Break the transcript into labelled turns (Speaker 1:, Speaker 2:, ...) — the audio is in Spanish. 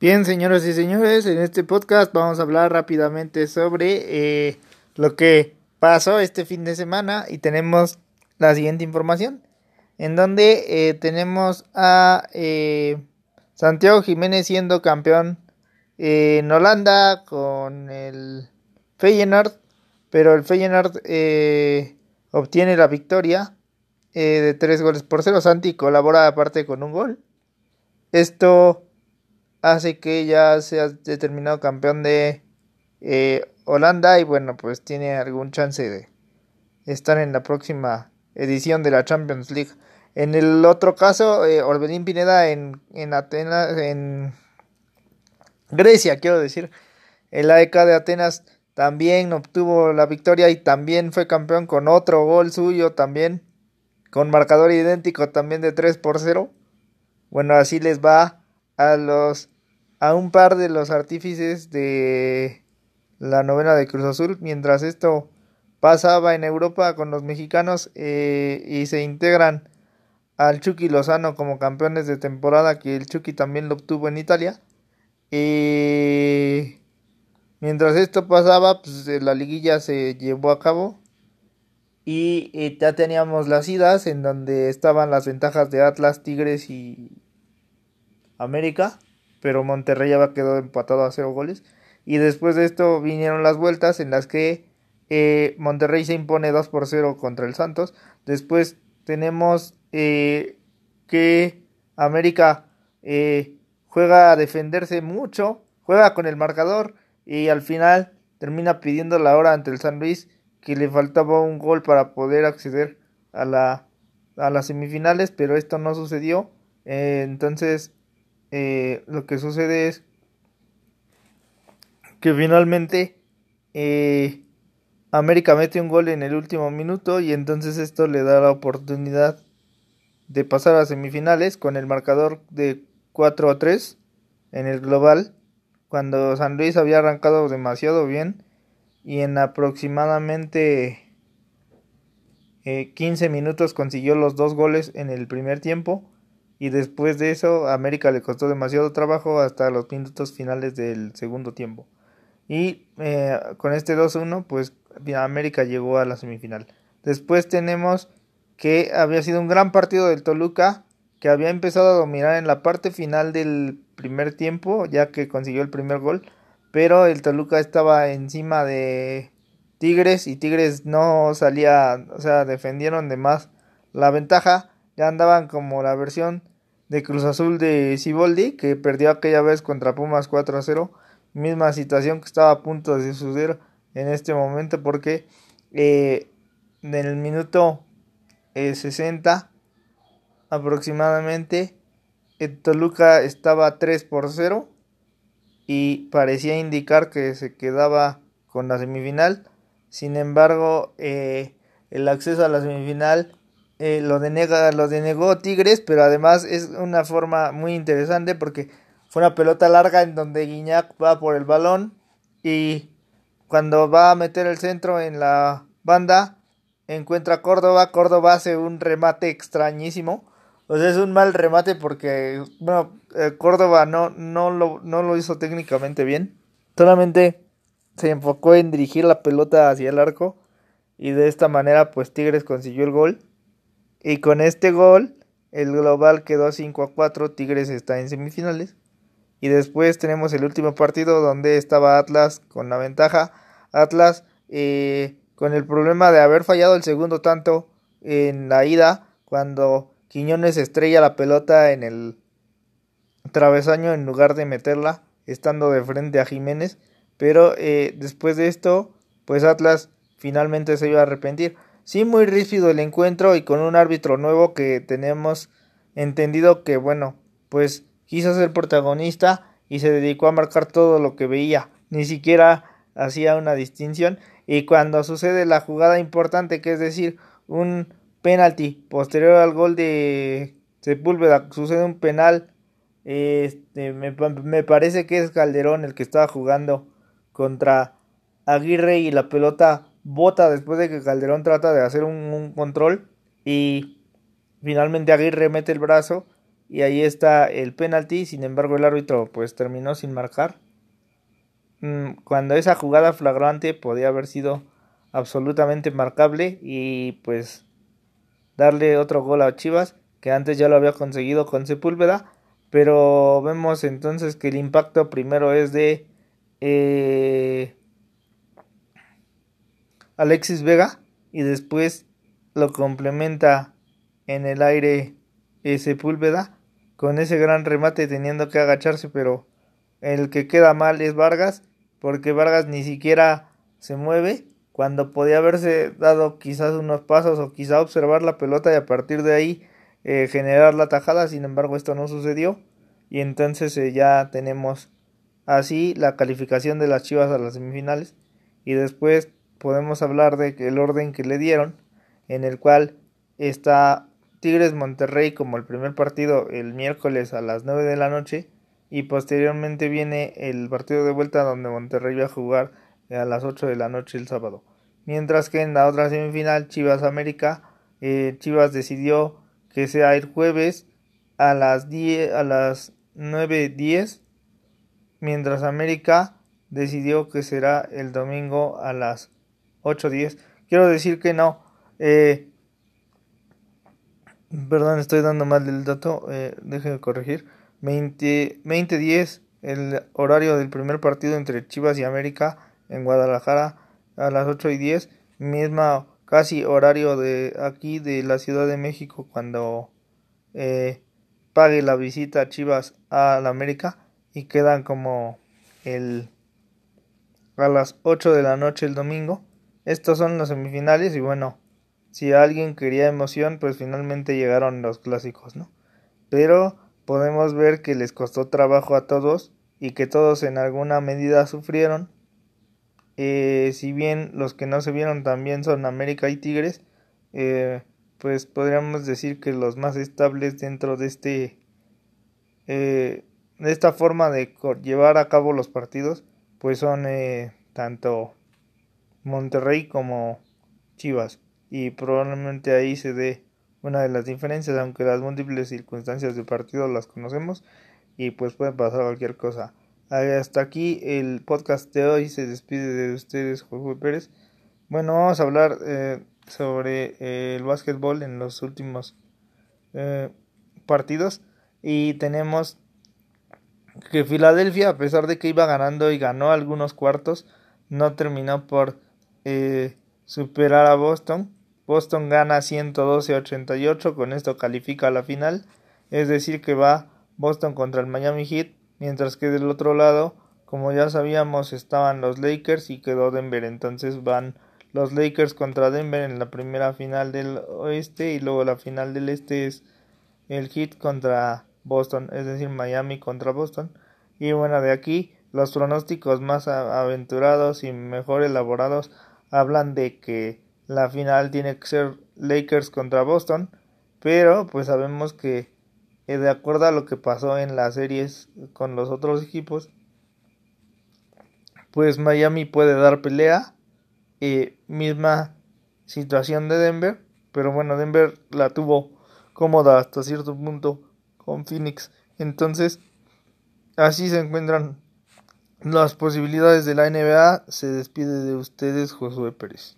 Speaker 1: Bien, señoras y señores, en este podcast vamos a hablar rápidamente sobre eh, lo que pasó este fin de semana y tenemos la siguiente información, en donde eh, tenemos a eh, Santiago Jiménez siendo campeón en Holanda con el Feyenoord, pero el Feyenoord obtiene la victoria de tres goles por cero. Santi colabora aparte con un gol. Esto hace que ya sea determinado campeón de eh, Holanda y bueno, pues tiene algún chance de estar en la próxima edición de la Champions League. En el otro caso, eh, Orbelín Pineda en, en Atenas, en Grecia, quiero decir, el AEK de Atenas también obtuvo la victoria y también fue campeón con otro gol suyo también, con marcador idéntico también de 3 por 0. Bueno, así les va a los a un par de los artífices de la novena de Cruz Azul. Mientras esto pasaba en Europa con los mexicanos eh, y se integran al Chucky Lozano como campeones de temporada que el Chucky también lo obtuvo en Italia. Y mientras esto pasaba pues la liguilla se llevó a cabo. Y ya teníamos las idas en donde estaban las ventajas de Atlas, Tigres y América, pero Monterrey ya quedó empatado a cero goles. Y después de esto vinieron las vueltas en las que eh, Monterrey se impone 2 por 0 contra el Santos. Después tenemos eh, que América eh, juega a defenderse mucho, juega con el marcador y al final termina pidiendo la hora ante el San Luis que le faltaba un gol para poder acceder a la a las semifinales, pero esto no sucedió. entonces eh, lo que sucede es que finalmente eh, América mete un gol en el último minuto y entonces esto le da la oportunidad de pasar a semifinales con el marcador de 4 a 3 en el global cuando San Luis había arrancado demasiado bien y en aproximadamente 15 eh, minutos consiguió los dos goles en el primer tiempo y después de eso América le costó demasiado trabajo hasta los minutos finales del segundo tiempo. Y eh, con este 2-1 pues América llegó a la semifinal. Después tenemos que había sido un gran partido del Toluca que había empezado a dominar en la parte final del primer tiempo ya que consiguió el primer gol pero el Toluca estaba encima de Tigres y Tigres no salía, o sea, defendieron de más la ventaja ya andaban como la versión de Cruz Azul de Siboldi, que perdió aquella vez contra Pumas 4 a 0. Misma situación que estaba a punto de suceder en este momento, porque eh, en el minuto 60 eh, aproximadamente, el Toluca estaba 3 por 0 y parecía indicar que se quedaba con la semifinal. Sin embargo, eh, el acceso a la semifinal eh, lo, denega, lo denegó Tigres, pero además es una forma muy interesante porque fue una pelota larga en donde Guiñac va por el balón y cuando va a meter el centro en la banda encuentra a Córdoba, Córdoba hace un remate extrañísimo. O sea, es un mal remate porque, bueno, eh, Córdoba no, no, lo, no lo hizo técnicamente bien. Solamente se enfocó en dirigir la pelota hacia el arco y de esta manera pues Tigres consiguió el gol. Y con este gol, el global quedó 5 a 4, Tigres está en semifinales. Y después tenemos el último partido donde estaba Atlas con la ventaja. Atlas eh, con el problema de haber fallado el segundo tanto en la ida cuando Quiñones estrella la pelota en el travesaño en lugar de meterla estando de frente a Jiménez. Pero eh, después de esto, pues Atlas finalmente se iba a arrepentir. Sí, muy rígido el encuentro y con un árbitro nuevo que tenemos entendido que, bueno, pues quiso ser protagonista y se dedicó a marcar todo lo que veía. Ni siquiera hacía una distinción. Y cuando sucede la jugada importante, que es decir, un penalti posterior al gol de Sepúlveda, sucede un penal. Este, me, me parece que es Calderón el que estaba jugando contra Aguirre y la pelota bota después de que Calderón trata de hacer un, control y finalmente Aguirre mete el brazo y ahí está el penalti, sin embargo el árbitro pues terminó sin marcar. Mm, cuando esa jugada flagrante podía haber sido absolutamente marcable y pues darle otro gol a Chivas, que antes ya lo había conseguido con Sepúlveda, pero vemos entonces que el impacto primero es de eh, Alexis Vega y después lo complementa en el aire Sepúlveda con ese gran remate teniendo que agacharse, pero el que queda mal es Vargas, porque Vargas ni siquiera se mueve. Cuando podía haberse dado quizás unos pasos o quizá observar la pelota y a partir de ahí eh, generar la tajada, sin embargo esto no sucedió. Y entonces eh, ya tenemos así la calificación de las Chivas a las semifinales. Y después podemos hablar de que el orden que le dieron en el cual está Tigres Monterrey como el primer partido el miércoles a las 9 de la noche y posteriormente viene el partido de vuelta donde Monterrey va a jugar a las 8 de la noche el sábado. Mientras que en la otra semifinal Chivas América, eh, Chivas decidió que sea el jueves a las 10 a las 9:10, mientras América decidió que será el domingo a las 8:10. Quiero decir que no, eh, perdón, estoy dando mal el dato, eh, déjenme corregir. 20, 2010, el horario del primer partido entre Chivas y América en Guadalajara a las 8 y 10, misma casi horario de aquí de la Ciudad de México cuando eh, pague la visita Chivas a la América y quedan como el a las 8 de la noche el domingo. Estos son los semifinales y bueno, si alguien quería emoción, pues finalmente llegaron los clásicos, ¿no? Pero podemos ver que les costó trabajo a todos y que todos en alguna medida sufrieron. Eh, si bien los que no se vieron también son América y Tigres, eh, pues podríamos decir que los más estables dentro de este eh, de esta forma de llevar a cabo los partidos, pues son tanto Monterrey como Chivas y probablemente ahí se dé una de las diferencias, aunque las múltiples circunstancias del partido las conocemos y pues puede pasar cualquier cosa. Hasta aquí el podcast de hoy se despide de ustedes Jorge Pérez. Bueno, vamos a hablar eh, sobre eh, el básquetbol en los últimos eh, partidos y tenemos que Filadelfia, a pesar de que iba ganando y ganó algunos cuartos, no terminó por superar a Boston. Boston gana 112-88, con esto califica a la final, es decir que va Boston contra el Miami Heat, mientras que del otro lado, como ya sabíamos, estaban los Lakers y quedó Denver, entonces van los Lakers contra Denver en la primera final del oeste y luego la final del este es el Heat contra Boston, es decir, Miami contra Boston. Y bueno, de aquí los pronósticos más aventurados y mejor elaborados hablan de que la final tiene que ser Lakers contra Boston, pero pues sabemos que eh, de acuerdo a lo que pasó en las series con los otros equipos, pues Miami puede dar pelea, eh, misma situación de Denver, pero bueno, Denver la tuvo cómoda hasta cierto punto con Phoenix, entonces así se encuentran las posibilidades de la NBA, se despide de ustedes Josué Pérez.